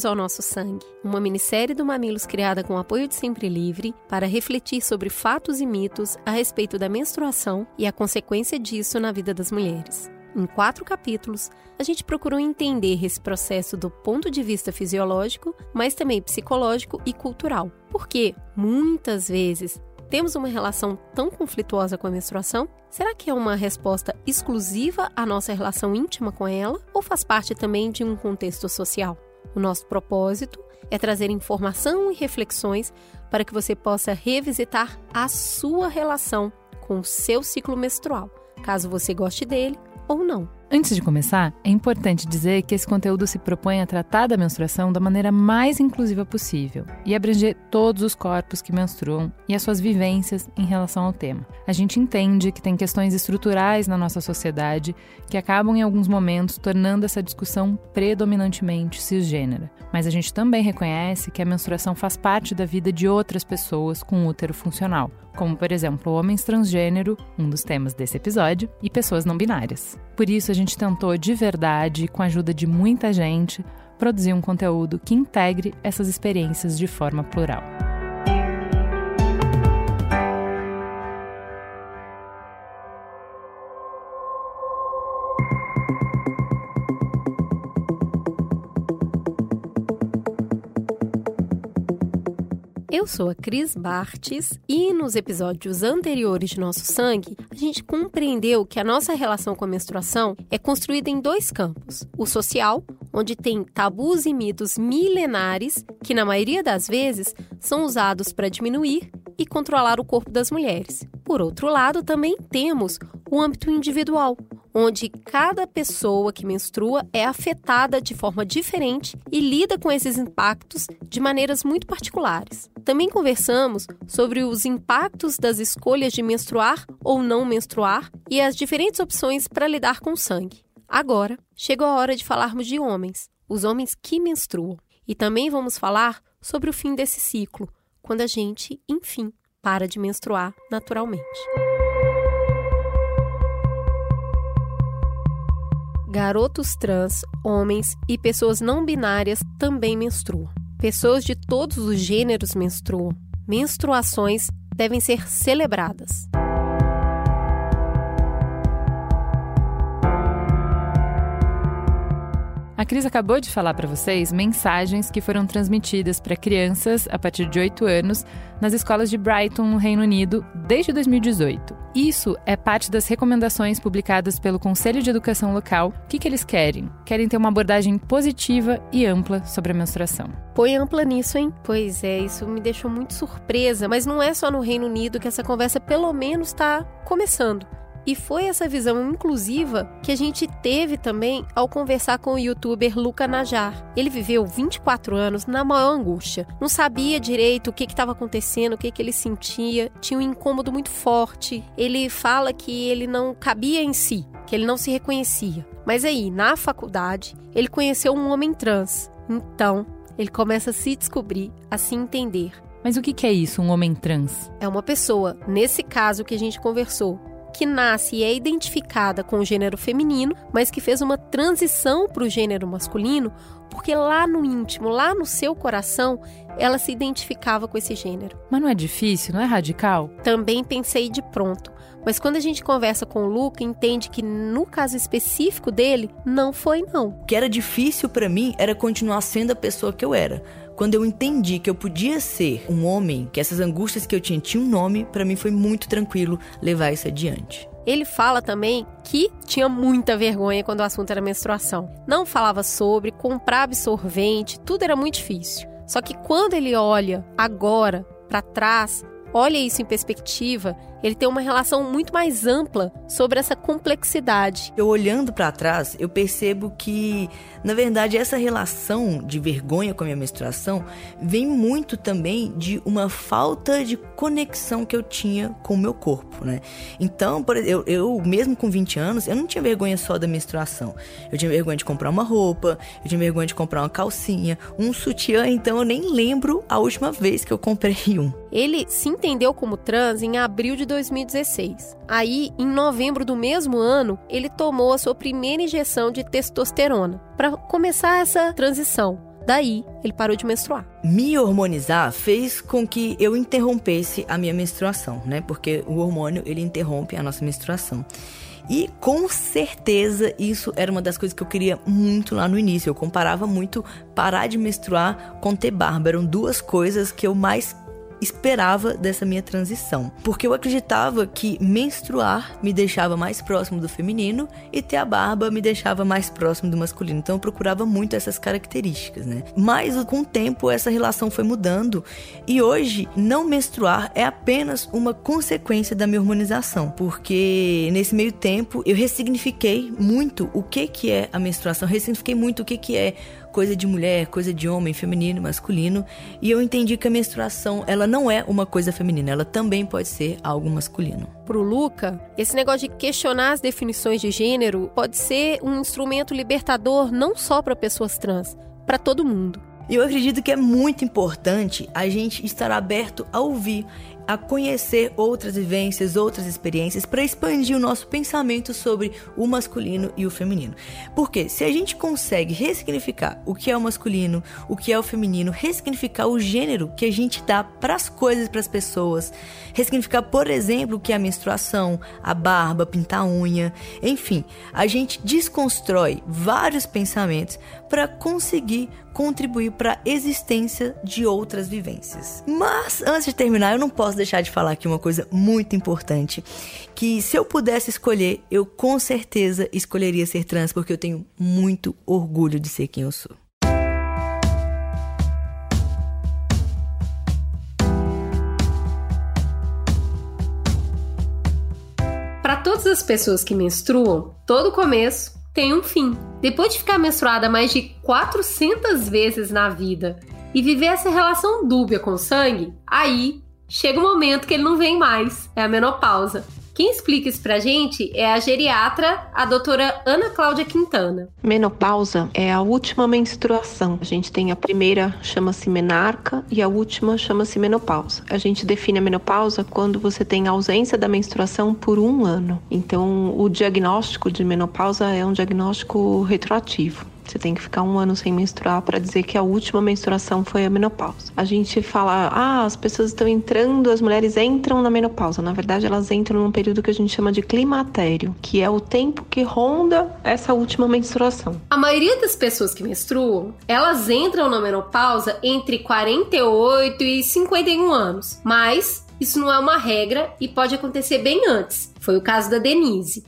Bem-vindos ao Nosso Sangue, uma minissérie do Mamilos criada com apoio de Sempre Livre para refletir sobre fatos e mitos a respeito da menstruação e a consequência disso na vida das mulheres. Em quatro capítulos, a gente procurou entender esse processo do ponto de vista fisiológico, mas também psicológico e cultural. Porque, muitas vezes, temos uma relação tão conflituosa com a menstruação? Será que é uma resposta exclusiva à nossa relação íntima com ela ou faz parte também de um contexto social? O nosso propósito é trazer informação e reflexões para que você possa revisitar a sua relação com o seu ciclo menstrual, caso você goste dele ou não. Antes de começar, é importante dizer que esse conteúdo se propõe a tratar da menstruação da maneira mais inclusiva possível e abranger todos os corpos que menstruam e as suas vivências em relação ao tema. A gente entende que tem questões estruturais na nossa sociedade que acabam em alguns momentos tornando essa discussão predominantemente cisgênera, mas a gente também reconhece que a menstruação faz parte da vida de outras pessoas com útero funcional, como por exemplo homens transgênero, um dos temas desse episódio, e pessoas não binárias. Por isso, a gente tentou de verdade, com a ajuda de muita gente, produzir um conteúdo que integre essas experiências de forma plural. Eu sou a Cris Bartes e nos episódios anteriores de Nosso Sangue, a gente compreendeu que a nossa relação com a menstruação é construída em dois campos: o social, onde tem tabus e mitos milenares que, na maioria das vezes, são usados para diminuir e controlar o corpo das mulheres. Por outro lado, também temos o âmbito individual, onde cada pessoa que menstrua é afetada de forma diferente e lida com esses impactos de maneiras muito particulares. Também conversamos sobre os impactos das escolhas de menstruar ou não menstruar e as diferentes opções para lidar com o sangue. Agora, chegou a hora de falarmos de homens, os homens que menstruam. E também vamos falar sobre o fim desse ciclo, quando a gente, enfim, para de menstruar naturalmente. Garotos trans, homens e pessoas não binárias também menstruam. Pessoas de todos os gêneros menstruam. Menstruações devem ser celebradas. A Cris acabou de falar para vocês mensagens que foram transmitidas para crianças a partir de 8 anos nas escolas de Brighton, no Reino Unido, desde 2018. Isso é parte das recomendações publicadas pelo Conselho de Educação Local. O que, que eles querem? Querem ter uma abordagem positiva e ampla sobre a menstruação. Põe ampla nisso, hein? Pois é, isso me deixou muito surpresa, mas não é só no Reino Unido que essa conversa pelo menos está começando. E foi essa visão inclusiva que a gente teve também ao conversar com o youtuber Luca Najar. Ele viveu 24 anos na maior angústia. Não sabia direito o que estava acontecendo, o que, que ele sentia. Tinha um incômodo muito forte. Ele fala que ele não cabia em si, que ele não se reconhecia. Mas aí, na faculdade, ele conheceu um homem trans. Então, ele começa a se descobrir, a se entender. Mas o que é isso, um homem trans? É uma pessoa, nesse caso que a gente conversou, que nasce e é identificada com o gênero feminino, mas que fez uma transição para o gênero masculino, porque lá no íntimo, lá no seu coração, ela se identificava com esse gênero. Mas não é difícil, não é radical? Também pensei de pronto. Mas quando a gente conversa com o Luca, entende que no caso específico dele, não foi não. O que era difícil para mim era continuar sendo a pessoa que eu era. Quando eu entendi que eu podia ser um homem, que essas angústias que eu tinha tinham um nome, para mim foi muito tranquilo levar isso adiante. Ele fala também que tinha muita vergonha quando o assunto era menstruação. Não falava sobre, comprar absorvente, tudo era muito difícil. Só que quando ele olha agora para trás, olha isso em perspectiva, ele tem uma relação muito mais ampla sobre essa complexidade. Eu olhando para trás, eu percebo que, na verdade, essa relação de vergonha com a minha menstruação vem muito também de uma falta de conexão que eu tinha com o meu corpo, né? Então, por exemplo, eu, eu mesmo com 20 anos, eu não tinha vergonha só da menstruação. Eu tinha vergonha de comprar uma roupa, eu tinha vergonha de comprar uma calcinha, um sutiã, então eu nem lembro a última vez que eu comprei um. Ele se entendeu como trans em abril de 2016. Aí, em novembro do mesmo ano, ele tomou a sua primeira injeção de testosterona para começar essa transição. Daí, ele parou de menstruar. Me hormonizar fez com que eu interrompesse a minha menstruação, né? Porque o hormônio, ele interrompe a nossa menstruação. E com certeza isso era uma das coisas que eu queria muito lá no início. Eu comparava muito parar de menstruar com ter barba. Eram duas coisas que eu mais esperava dessa minha transição. Porque eu acreditava que menstruar me deixava mais próximo do feminino e ter a barba me deixava mais próximo do masculino. Então eu procurava muito essas características, né? Mas com o tempo essa relação foi mudando e hoje não menstruar é apenas uma consequência da minha hormonização, porque nesse meio tempo eu ressignifiquei muito o que que é a menstruação, ressignifiquei muito o que que é coisa de mulher, coisa de homem, feminino, masculino, e eu entendi que a menstruação, ela não é uma coisa feminina, ela também pode ser algo masculino. Pro Luca, esse negócio de questionar as definições de gênero pode ser um instrumento libertador não só para pessoas trans, para todo mundo. E eu acredito que é muito importante a gente estar aberto a ouvir a conhecer outras vivências, outras experiências, para expandir o nosso pensamento sobre o masculino e o feminino. Porque se a gente consegue ressignificar o que é o masculino, o que é o feminino, ressignificar o gênero que a gente dá para as coisas, para as pessoas, ressignificar, por exemplo, o que é a menstruação, a barba, pintar a unha, enfim, a gente desconstrói vários pensamentos para conseguir contribuir para a existência de outras vivências. Mas antes de terminar, eu não posso deixar de falar aqui uma coisa muito importante, que se eu pudesse escolher, eu com certeza escolheria ser trans porque eu tenho muito orgulho de ser quem eu sou. Para todas as pessoas que menstruam, todo começo tem um fim. Depois de ficar menstruada mais de 400 vezes na vida e viver essa relação dúbia com o sangue, aí chega o um momento que ele não vem mais, é a menopausa. Quem explica isso pra gente é a geriatra, a doutora Ana Cláudia Quintana. Menopausa é a última menstruação. A gente tem a primeira, chama-se menarca, e a última chama-se menopausa. A gente define a menopausa quando você tem ausência da menstruação por um ano. Então, o diagnóstico de menopausa é um diagnóstico retroativo. Você tem que ficar um ano sem menstruar para dizer que a última menstruação foi a menopausa. A gente fala, ah, as pessoas estão entrando, as mulheres entram na menopausa. Na verdade, elas entram num período que a gente chama de climatério, que é o tempo que ronda essa última menstruação. A maioria das pessoas que menstruam, elas entram na menopausa entre 48 e 51 anos. Mas isso não é uma regra e pode acontecer bem antes. Foi o caso da Denise.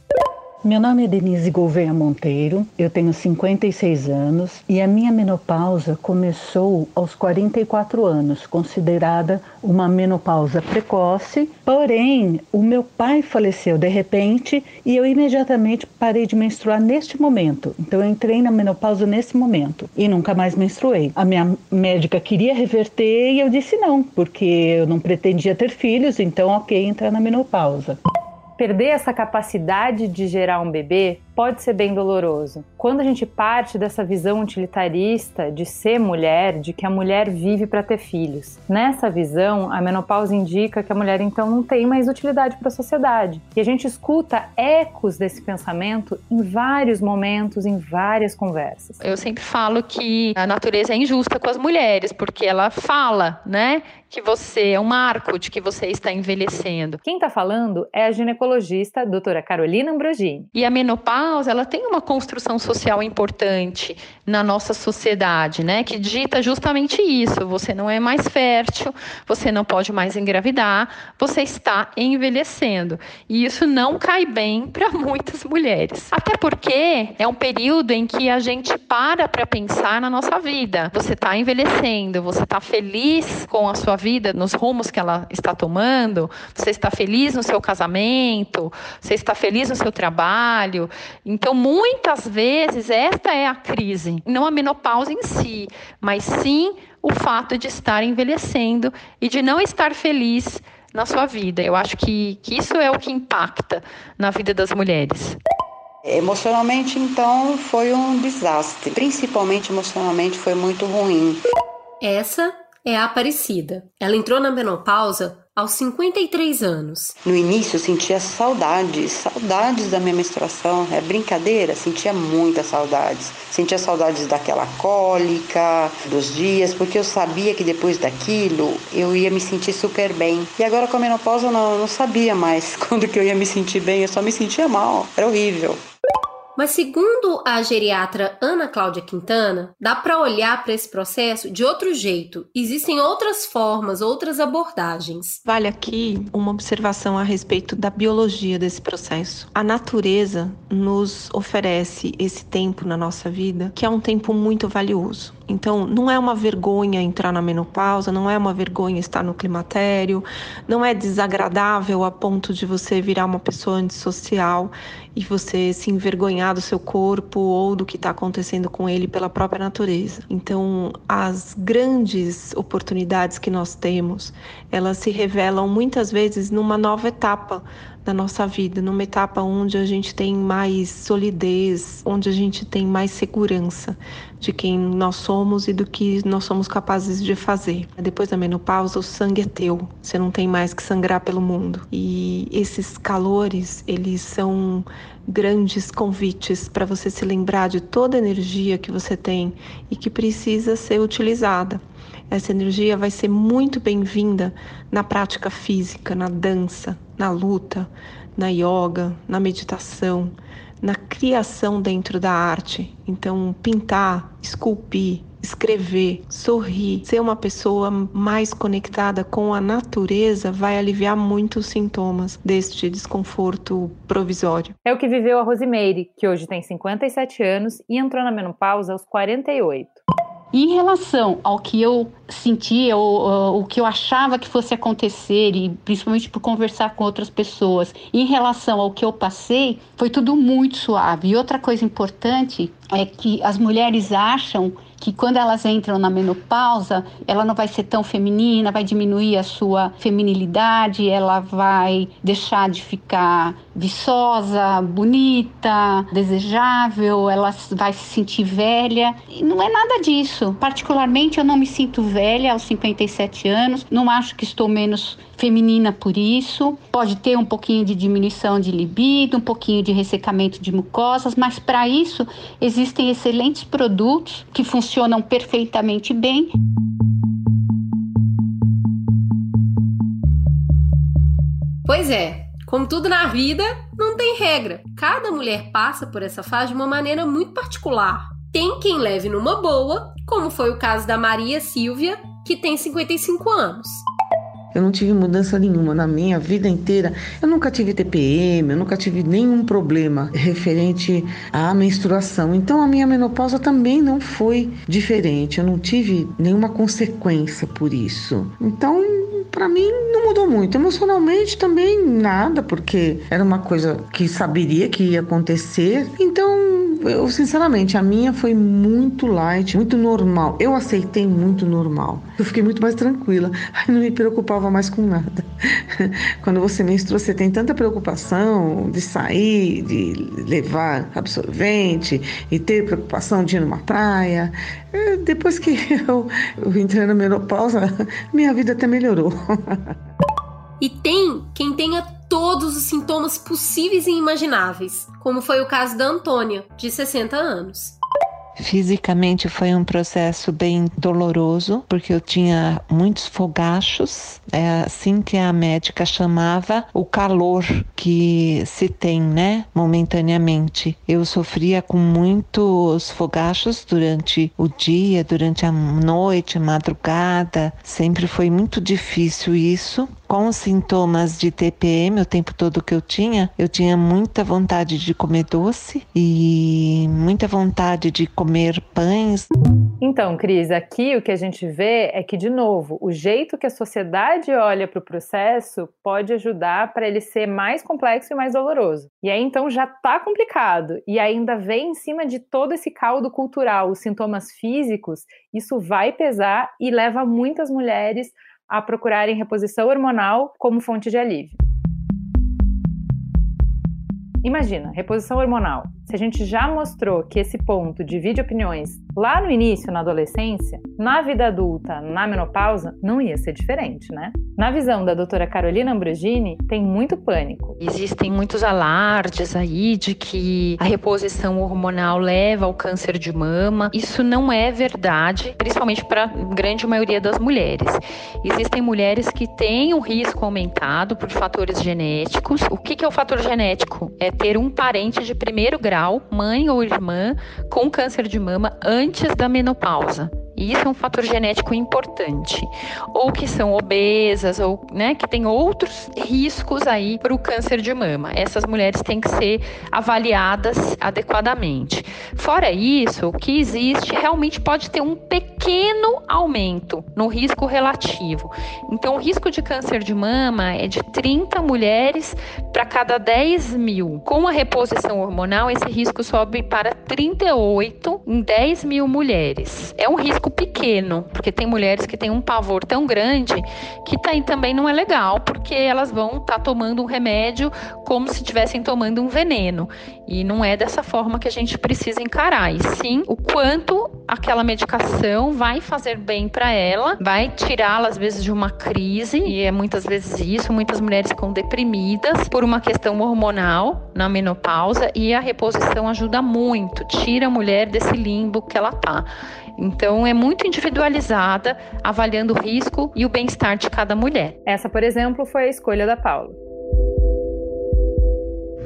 Meu nome é Denise Gouveia Monteiro, eu tenho 56 anos e a minha menopausa começou aos 44 anos, considerada uma menopausa precoce. Porém, o meu pai faleceu de repente e eu imediatamente parei de menstruar neste momento. Então, eu entrei na menopausa nesse momento e nunca mais menstruei. A minha médica queria reverter e eu disse não, porque eu não pretendia ter filhos, então, ok, entrar na menopausa perder essa capacidade de gerar um bebê pode ser bem doloroso. Quando a gente parte dessa visão utilitarista de ser mulher, de que a mulher vive para ter filhos, nessa visão, a menopausa indica que a mulher então não tem mais utilidade para a sociedade. E a gente escuta ecos desse pensamento em vários momentos, em várias conversas. Eu sempre falo que a natureza é injusta com as mulheres, porque ela fala, né, que você é um marco de que você está envelhecendo. Quem está falando é a ginecologista doutora Carolina Ambrogini. E a menopausa ela tem uma construção social importante na nossa sociedade, né? Que dita justamente isso: você não é mais fértil, você não pode mais engravidar, você está envelhecendo. E isso não cai bem para muitas mulheres. Até porque é um período em que a gente para para pensar na nossa vida. Você está envelhecendo, você está feliz com a sua vida, nos rumos que ela está tomando, você está feliz no seu casamento, você está feliz no seu trabalho. Então, muitas vezes, esta é a crise. Não a menopausa em si, mas sim o fato de estar envelhecendo e de não estar feliz na sua vida. Eu acho que, que isso é o que impacta na vida das mulheres. Emocionalmente, então, foi um desastre. Principalmente emocionalmente, foi muito ruim. Essa é a Aparecida. Ela entrou na menopausa aos 53 anos. No início eu sentia saudades, saudades da minha menstruação. É brincadeira, sentia muitas saudades. Sentia saudades daquela cólica, dos dias, porque eu sabia que depois daquilo eu ia me sentir super bem. E agora com a menopausa eu não, eu não sabia mais quando que eu ia me sentir bem, eu só me sentia mal. Era horrível. Mas segundo a geriatra Ana Cláudia Quintana, dá para olhar para esse processo de outro jeito. Existem outras formas, outras abordagens. Vale aqui uma observação a respeito da biologia desse processo. A natureza nos oferece esse tempo na nossa vida, que é um tempo muito valioso. Então, não é uma vergonha entrar na menopausa, não é uma vergonha estar no climatério, não é desagradável a ponto de você virar uma pessoa antissocial e você se envergonhar do seu corpo ou do que está acontecendo com ele pela própria natureza. Então, as grandes oportunidades que nós temos, elas se revelam muitas vezes numa nova etapa da nossa vida, numa etapa onde a gente tem mais solidez, onde a gente tem mais segurança de quem nós somos e do que nós somos capazes de fazer. Depois da menopausa, o sangue é teu, você não tem mais que sangrar pelo mundo. E esses calores, eles são grandes convites para você se lembrar de toda a energia que você tem e que precisa ser utilizada. Essa energia vai ser muito bem-vinda na prática física, na dança, na luta, na yoga, na meditação, na criação dentro da arte. Então, pintar, esculpir, escrever, sorrir, ser uma pessoa mais conectada com a natureza vai aliviar muito os sintomas deste desconforto provisório. É o que viveu a Rosimeire, que hoje tem 57 anos e entrou na menopausa aos 48. Em relação ao que eu sentia, ou, o que eu achava que fosse acontecer, e principalmente por conversar com outras pessoas, em relação ao que eu passei, foi tudo muito suave. E outra coisa importante é que as mulheres acham que quando elas entram na menopausa, ela não vai ser tão feminina, vai diminuir a sua feminilidade, ela vai deixar de ficar viçosa, bonita, desejável, ela vai se sentir velha. E não é nada disso. Particularmente, eu não me sinto velha aos 57 anos, não acho que estou menos feminina por isso. Pode ter um pouquinho de diminuição de libido, um pouquinho de ressecamento de mucosas, mas para isso existem excelentes produtos que funcionam perfeitamente bem. Pois é, como tudo na vida, não tem regra. Cada mulher passa por essa fase de uma maneira muito particular. Tem quem leve numa boa, como foi o caso da Maria Silvia, que tem 55 anos. Eu não tive mudança nenhuma na minha vida inteira. Eu nunca tive TPM, eu nunca tive nenhum problema referente à menstruação. Então a minha menopausa também não foi diferente. Eu não tive nenhuma consequência por isso. Então, para mim não mudou muito. Emocionalmente também nada, porque era uma coisa que saberia que ia acontecer. Então, eu sinceramente, a minha foi muito light, muito normal. Eu aceitei muito normal. Eu fiquei muito mais tranquila. Aí não me preocupava mais com nada. Quando você menstrua, você tem tanta preocupação de sair, de levar absorvente e ter preocupação de ir numa praia. É, depois que eu, eu entrei na menopausa, minha vida até melhorou. E tem quem tenha todos os sintomas possíveis e imagináveis, como foi o caso da Antônia, de 60 anos. Fisicamente foi um processo bem doloroso, porque eu tinha muitos fogachos, é assim que a médica chamava o calor que se tem, né, momentaneamente. Eu sofria com muitos fogachos durante o dia, durante a noite, madrugada. Sempre foi muito difícil isso com os sintomas de TPM o tempo todo que eu tinha, eu tinha muita vontade de comer doce e muita vontade de comer pães. Então, Cris, aqui o que a gente vê é que, de novo, o jeito que a sociedade olha para o processo pode ajudar para ele ser mais complexo e mais doloroso. E aí, então, já está complicado. E ainda vem em cima de todo esse caldo cultural, os sintomas físicos, isso vai pesar e leva muitas mulheres a procurarem reposição hormonal como fonte de alívio. Imagina, reposição hormonal. Se a gente já mostrou que esse ponto divide opiniões lá no início, na adolescência, na vida adulta, na menopausa, não ia ser diferente, né? Na visão da doutora Carolina Ambrogini, tem muito pânico. Existem muitos alardes aí de que a reposição hormonal leva ao câncer de mama. Isso não é verdade, principalmente para a grande maioria das mulheres. Existem mulheres que têm o risco aumentado por fatores genéticos. O que é o fator genético? É ter um parente de primeiro grau, mãe ou irmã, com câncer de mama antes da menopausa. E isso é um fator genético importante. Ou que são obesas, ou né, que tem outros riscos aí para o câncer de mama. Essas mulheres têm que ser avaliadas adequadamente. Fora isso, o que existe realmente pode ter um pequeno aumento no risco relativo. Então, o risco de câncer de mama é de 30 mulheres para cada 10 mil. Com a reposição hormonal, esse risco sobe para 38 em 10 mil mulheres. É um risco pequeno, porque tem mulheres que têm um pavor tão grande que tá, também não é legal, porque elas vão estar tá tomando um remédio como se estivessem tomando um veneno. E não é dessa forma que a gente precisa encarar, e sim o quanto aquela medicação vai fazer bem para ela, vai tirá-la às vezes de uma crise, e é muitas vezes isso, muitas mulheres ficam deprimidas por uma questão hormonal na menopausa e a reposição ajuda muito, tira a mulher desse limbo que ela tá. Então, é muito individualizada, avaliando o risco e o bem-estar de cada mulher. Essa, por exemplo, foi a escolha da Paula.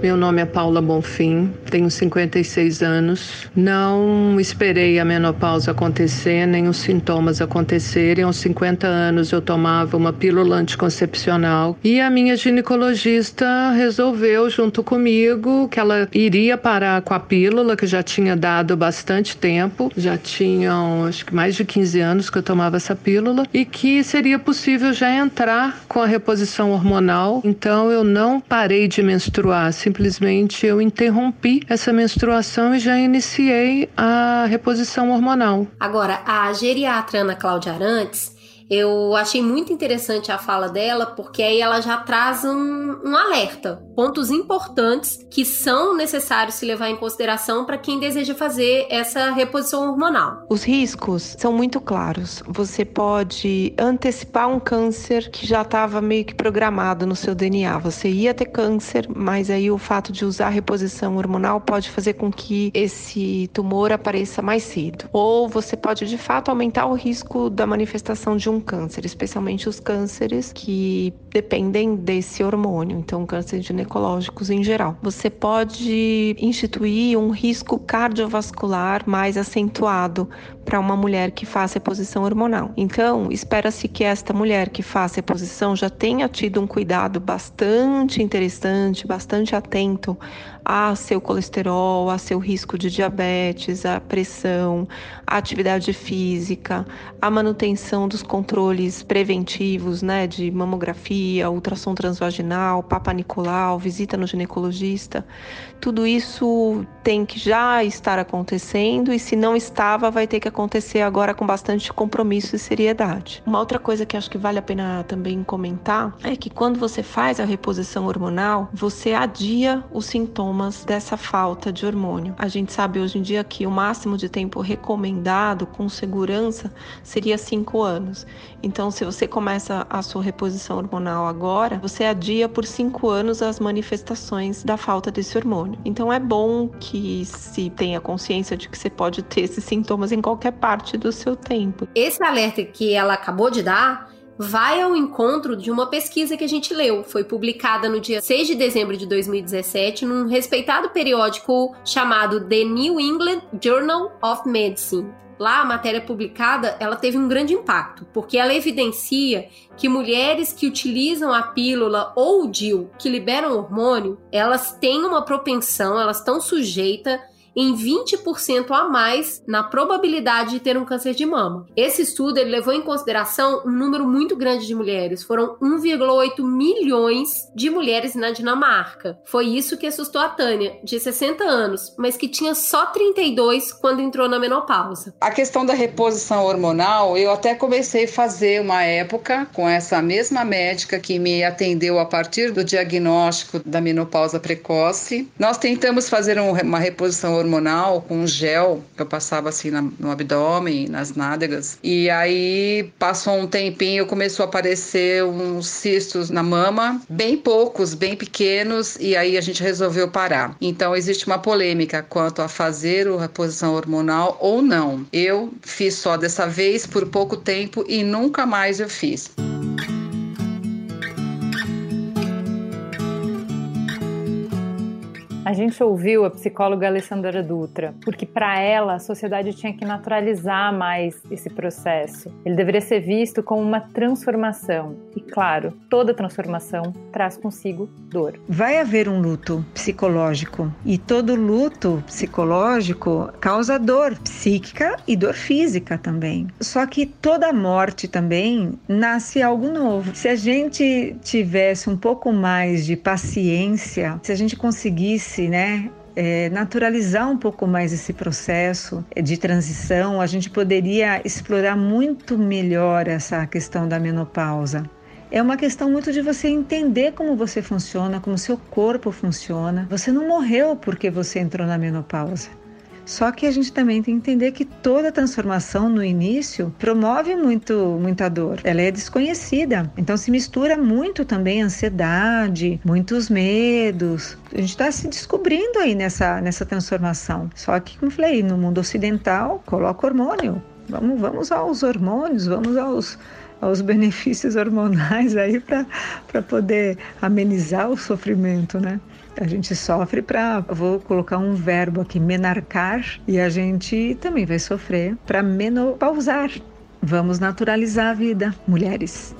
Meu nome é Paula Bonfim, tenho 56 anos. Não esperei a menopausa acontecer, nem os sintomas acontecerem. Aos 50 anos eu tomava uma pílula anticoncepcional e a minha ginecologista resolveu, junto comigo, que ela iria parar com a pílula, que já tinha dado bastante tempo, já tinham acho que mais de 15 anos que eu tomava essa pílula, e que seria possível já entrar com a reposição hormonal. Então eu não parei de menstruar simplesmente eu interrompi essa menstruação e já iniciei a reposição hormonal. Agora, a geriatra Ana Cláudia Arantes eu achei muito interessante a fala dela, porque aí ela já traz um, um alerta, pontos importantes que são necessários se levar em consideração para quem deseja fazer essa reposição hormonal. Os riscos são muito claros. Você pode antecipar um câncer que já estava meio que programado no seu DNA. Você ia ter câncer, mas aí o fato de usar reposição hormonal pode fazer com que esse tumor apareça mais cedo. Ou você pode de fato aumentar o risco da manifestação de um câncer, especialmente os cânceres que dependem desse hormônio, então cânceres ginecológicos em geral. Você pode instituir um risco cardiovascular mais acentuado para uma mulher que faça reposição hormonal. Então, espera-se que esta mulher que faça reposição já tenha tido um cuidado bastante interessante, bastante atento a seu colesterol, a seu risco de diabetes, a pressão, a atividade física, a manutenção dos controles preventivos, né, de mamografia, ultrassom transvaginal, papa Nicolau, visita no ginecologista. Tudo isso tem que já estar acontecendo e se não estava, vai ter que acontecer agora com bastante compromisso e seriedade. Uma outra coisa que acho que vale a pena também comentar é que quando você faz a reposição hormonal, você adia os sintomas sintomas dessa falta de hormônio. A gente sabe hoje em dia que o máximo de tempo recomendado com segurança seria cinco anos. Então, se você começa a sua reposição hormonal agora, você adia por cinco anos as manifestações da falta desse hormônio. Então, é bom que se tenha consciência de que você pode ter esses sintomas em qualquer parte do seu tempo. Esse alerta que ela acabou de dar vai ao encontro de uma pesquisa que a gente leu. Foi publicada no dia 6 de dezembro de 2017 num respeitado periódico chamado The New England Journal of Medicine. Lá, a matéria publicada, ela teve um grande impacto, porque ela evidencia que mulheres que utilizam a pílula ou o DIL, que liberam hormônio, elas têm uma propensão, elas estão sujeitas em 20% a mais na probabilidade de ter um câncer de mama. Esse estudo levou em consideração um número muito grande de mulheres, foram 1,8 milhões de mulheres na Dinamarca. Foi isso que assustou a Tânia, de 60 anos, mas que tinha só 32 quando entrou na menopausa. A questão da reposição hormonal, eu até comecei a fazer uma época com essa mesma médica que me atendeu a partir do diagnóstico da menopausa precoce. Nós tentamos fazer uma reposição hormonal hormonal com gel que eu passava assim na, no abdômen, nas nádegas. E aí passou um tempinho, começou a aparecer uns cistos na mama, bem poucos, bem pequenos, e aí a gente resolveu parar. Então existe uma polêmica quanto a fazer a reposição hormonal ou não. Eu fiz só dessa vez por pouco tempo e nunca mais eu fiz. A gente ouviu a psicóloga Alessandra Dutra, porque para ela a sociedade tinha que naturalizar mais esse processo. Ele deveria ser visto como uma transformação. E claro, toda transformação traz consigo dor. Vai haver um luto psicológico e todo luto psicológico causa dor psíquica e dor física também. Só que toda morte também nasce algo novo. Se a gente tivesse um pouco mais de paciência, se a gente conseguisse né, é, naturalizar um pouco mais esse processo de transição, a gente poderia explorar muito melhor essa questão da menopausa. É uma questão muito de você entender como você funciona, como seu corpo funciona. Você não morreu porque você entrou na menopausa. Só que a gente também tem que entender que toda transformação no início promove muito muita dor. Ela é desconhecida. Então se mistura muito também ansiedade, muitos medos. A gente está se descobrindo aí nessa, nessa transformação. Só que, como falei, no mundo ocidental, coloca hormônio. Vamos, vamos aos hormônios, vamos aos aos benefícios hormonais aí para poder amenizar o sofrimento, né? A gente sofre para, vou colocar um verbo aqui, menarcar, e a gente também vai sofrer para menopausar. Vamos naturalizar a vida, mulheres.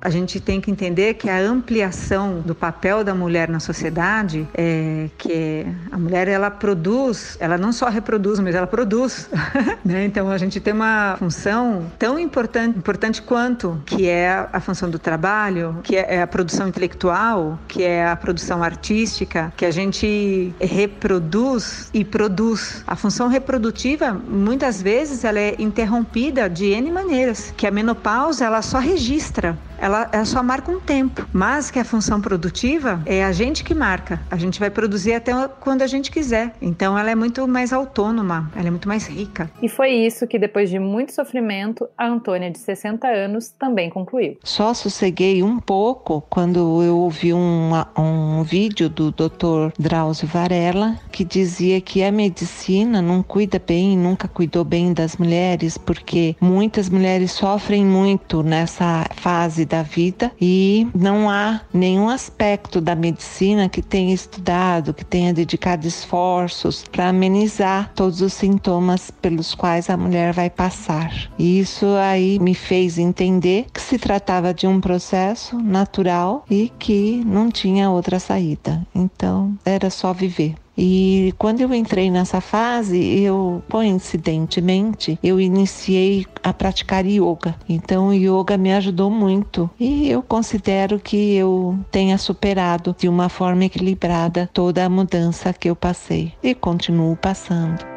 A gente tem que entender que a ampliação do papel da mulher na sociedade é que a mulher ela produz, ela não só reproduz, mas ela produz, né? Então a gente tem uma função tão importante, importante quanto que é a função do trabalho, que é a produção intelectual, que é a produção artística, que a gente reproduz e produz. A função reprodutiva muitas vezes ela é interrompida de n maneiras, que a menopausa ela só registra ela, ela só marca um tempo, mas que a função produtiva é a gente que marca. A gente vai produzir até quando a gente quiser. Então ela é muito mais autônoma, ela é muito mais rica. E foi isso que depois de muito sofrimento, a Antônia de 60 anos também concluiu. Só sosseguei um pouco quando eu ouvi um, um vídeo do Dr. Drauzio Varela que dizia que a medicina não cuida bem, nunca cuidou bem das mulheres, porque muitas mulheres sofrem muito nessa fase da vida e não há nenhum aspecto da medicina que tenha estudado, que tenha dedicado esforços para amenizar todos os sintomas pelos quais a mulher vai passar. E isso aí me fez entender que se tratava de um processo natural e que não tinha outra saída. Então era só viver. E quando eu entrei nessa fase, eu coincidentemente eu iniciei a praticar yoga. Então o yoga me ajudou muito e eu considero que eu tenha superado de uma forma equilibrada toda a mudança que eu passei e continuo passando.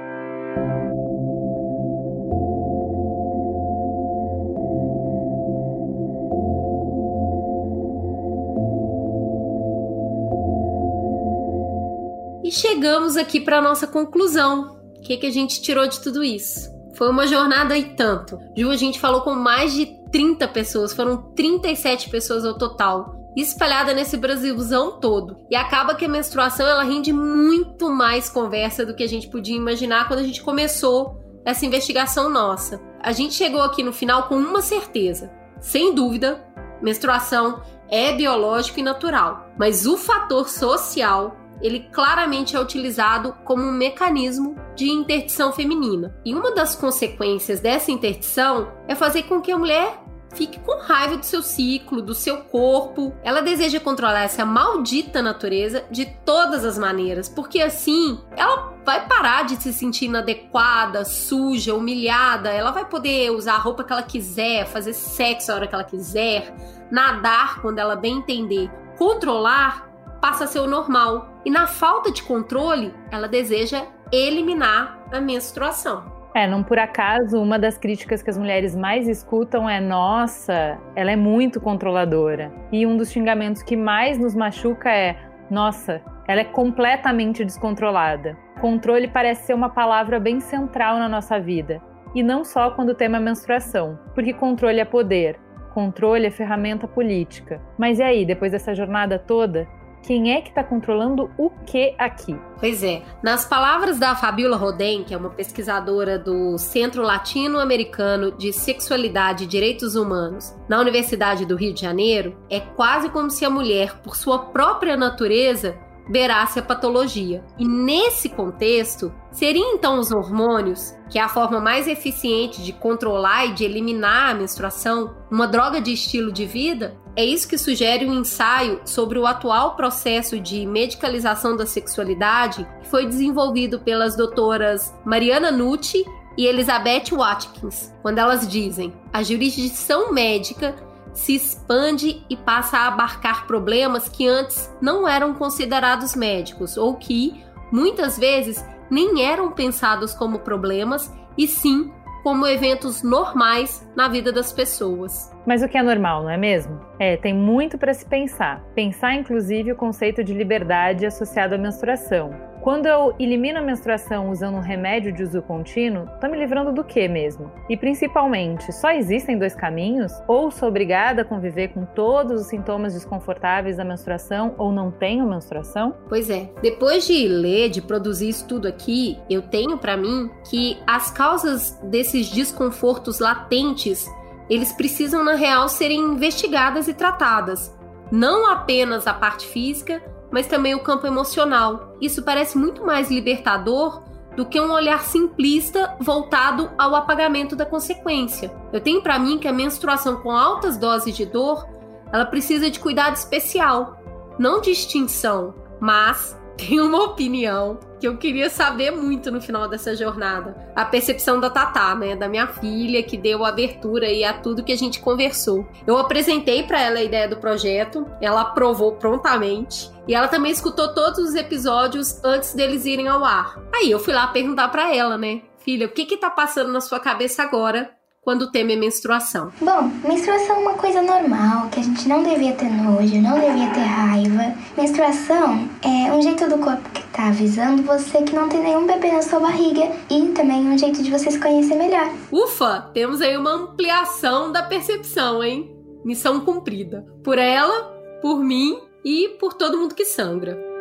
Chegamos aqui para nossa conclusão. O que, que a gente tirou de tudo isso? Foi uma jornada e tanto. Ju, a gente falou com mais de 30 pessoas, foram 37 pessoas ao total espalhada nesse Brasilzão todo. E acaba que a menstruação ela rende muito mais conversa do que a gente podia imaginar quando a gente começou essa investigação nossa. A gente chegou aqui no final com uma certeza: sem dúvida, menstruação é biológico e natural, mas o fator social ele claramente é utilizado como um mecanismo de interdição feminina. E uma das consequências dessa interdição é fazer com que a mulher fique com raiva do seu ciclo, do seu corpo. Ela deseja controlar essa maldita natureza de todas as maneiras, porque assim ela vai parar de se sentir inadequada, suja, humilhada. Ela vai poder usar a roupa que ela quiser, fazer sexo a hora que ela quiser, nadar quando ela bem entender. Controlar passa a ser o normal. E na falta de controle, ela deseja eliminar a menstruação. É, não por acaso, uma das críticas que as mulheres mais escutam é: nossa, ela é muito controladora. E um dos xingamentos que mais nos machuca é: nossa, ela é completamente descontrolada. Controle parece ser uma palavra bem central na nossa vida. E não só quando o tema é menstruação, porque controle é poder, controle é ferramenta política. Mas e aí, depois dessa jornada toda, quem é que está controlando o que aqui? Pois é. Nas palavras da Fabiola Roden, que é uma pesquisadora do Centro Latino-Americano de Sexualidade e Direitos Humanos na Universidade do Rio de Janeiro, é quase como se a mulher, por sua própria natureza, beirasse a patologia. E nesse contexto, seriam então os hormônios, que é a forma mais eficiente de controlar e de eliminar a menstruação, uma droga de estilo de vida? É isso que sugere um ensaio sobre o atual processo de medicalização da sexualidade, que foi desenvolvido pelas doutoras Mariana Nucci e Elizabeth Watkins, quando elas dizem: a jurisdição médica se expande e passa a abarcar problemas que antes não eram considerados médicos ou que, muitas vezes, nem eram pensados como problemas e sim como eventos normais na vida das pessoas. Mas o que é normal, não é mesmo? É, tem muito para se pensar. Pensar, inclusive, o conceito de liberdade associado à menstruação. Quando eu elimino a menstruação usando um remédio de uso contínuo, tô me livrando do que mesmo? E principalmente, só existem dois caminhos? Ou sou obrigada a conviver com todos os sintomas desconfortáveis da menstruação ou não tenho menstruação? Pois é. Depois de ler, de produzir isso tudo aqui, eu tenho para mim que as causas desses desconfortos latentes, eles precisam na real serem investigadas e tratadas. Não apenas a parte física, mas também o campo emocional. Isso parece muito mais libertador do que um olhar simplista voltado ao apagamento da consequência. Eu tenho para mim que a menstruação com altas doses de dor, ela precisa de cuidado especial, não de extinção, mas tem uma opinião que eu queria saber muito no final dessa jornada. A percepção da Tatá, né, da minha filha, que deu abertura aí a tudo que a gente conversou. Eu apresentei para ela a ideia do projeto, ela aprovou prontamente. E ela também escutou todos os episódios antes deles irem ao ar. Aí eu fui lá perguntar para ela, né? Filha, o que que tá passando na sua cabeça agora quando o tema é menstruação? Bom, menstruação é uma coisa normal, que a gente não devia ter nojo, não devia ter raiva. Menstruação é um jeito do corpo que tá avisando você que não tem nenhum bebê na sua barriga e também um jeito de você se conhecer melhor. Ufa, temos aí uma ampliação da percepção, hein? Missão cumprida. Por ela, por mim e por todo mundo que sangra.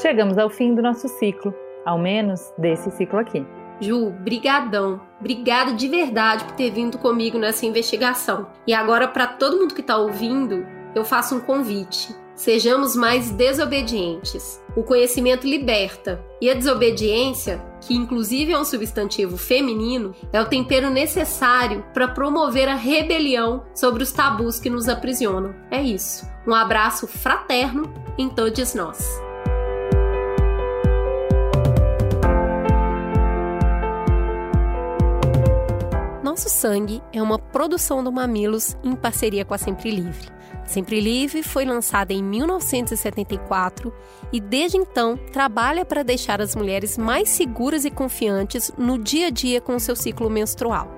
Chegamos ao fim do nosso ciclo, ao menos desse ciclo aqui. Ju, brigadão. Obrigada de verdade por ter vindo comigo nessa investigação. E agora para todo mundo que está ouvindo, eu faço um convite. Sejamos mais desobedientes. O conhecimento liberta e a desobediência, que inclusive é um substantivo feminino, é o tempero necessário para promover a rebelião sobre os tabus que nos aprisionam. É isso. Um abraço fraterno em todos nós. Nosso Sangue é uma produção do Mamilos em parceria com a Sempre Livre. Sempre Livre foi lançada em 1974 e desde então trabalha para deixar as mulheres mais seguras e confiantes no dia a dia com seu ciclo menstrual.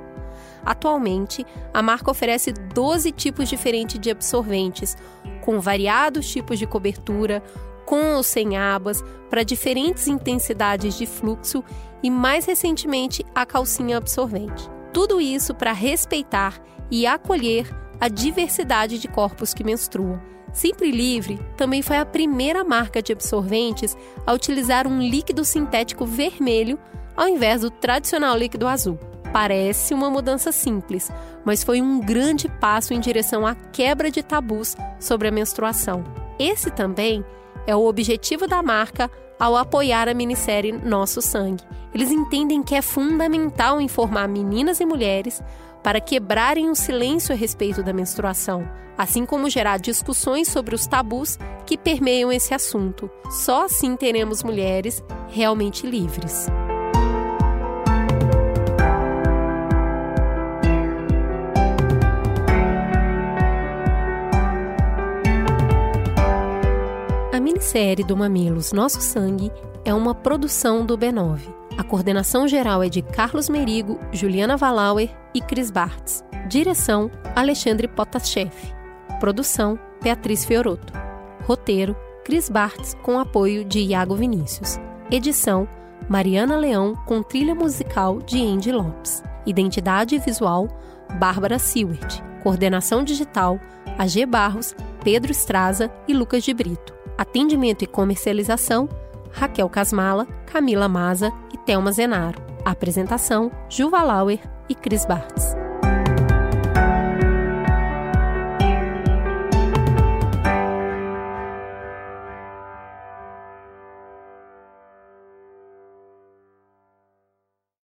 Atualmente, a marca oferece 12 tipos diferentes de absorventes, com variados tipos de cobertura, com ou sem abas, para diferentes intensidades de fluxo e, mais recentemente, a calcinha absorvente. Tudo isso para respeitar e acolher a diversidade de corpos que menstruam. Sempre Livre também foi a primeira marca de absorventes a utilizar um líquido sintético vermelho ao invés do tradicional líquido azul. Parece uma mudança simples, mas foi um grande passo em direção à quebra de tabus sobre a menstruação. Esse também é o objetivo da marca ao apoiar a minissérie Nosso Sangue. Eles entendem que é fundamental informar meninas e mulheres para quebrarem o silêncio a respeito da menstruação, assim como gerar discussões sobre os tabus que permeiam esse assunto. Só assim teremos mulheres realmente livres. Minissérie do Mamilos Nosso Sangue é uma produção do B9. A coordenação geral é de Carlos Merigo, Juliana Valauer e Cris Bartz. Direção: Alexandre Potashev. Produção: Beatriz Fioroto. Roteiro: Cris Bartz com apoio de Iago Vinícius. Edição: Mariana Leão com trilha musical de Andy Lopes. Identidade visual: Bárbara Seward. Coordenação digital: AG Barros, Pedro Estraza e Lucas de Brito. Atendimento e comercialização: Raquel Casmala, Camila Maza e Thelma Zenaro. Apresentação: Juva Lauer e Cris Bartz.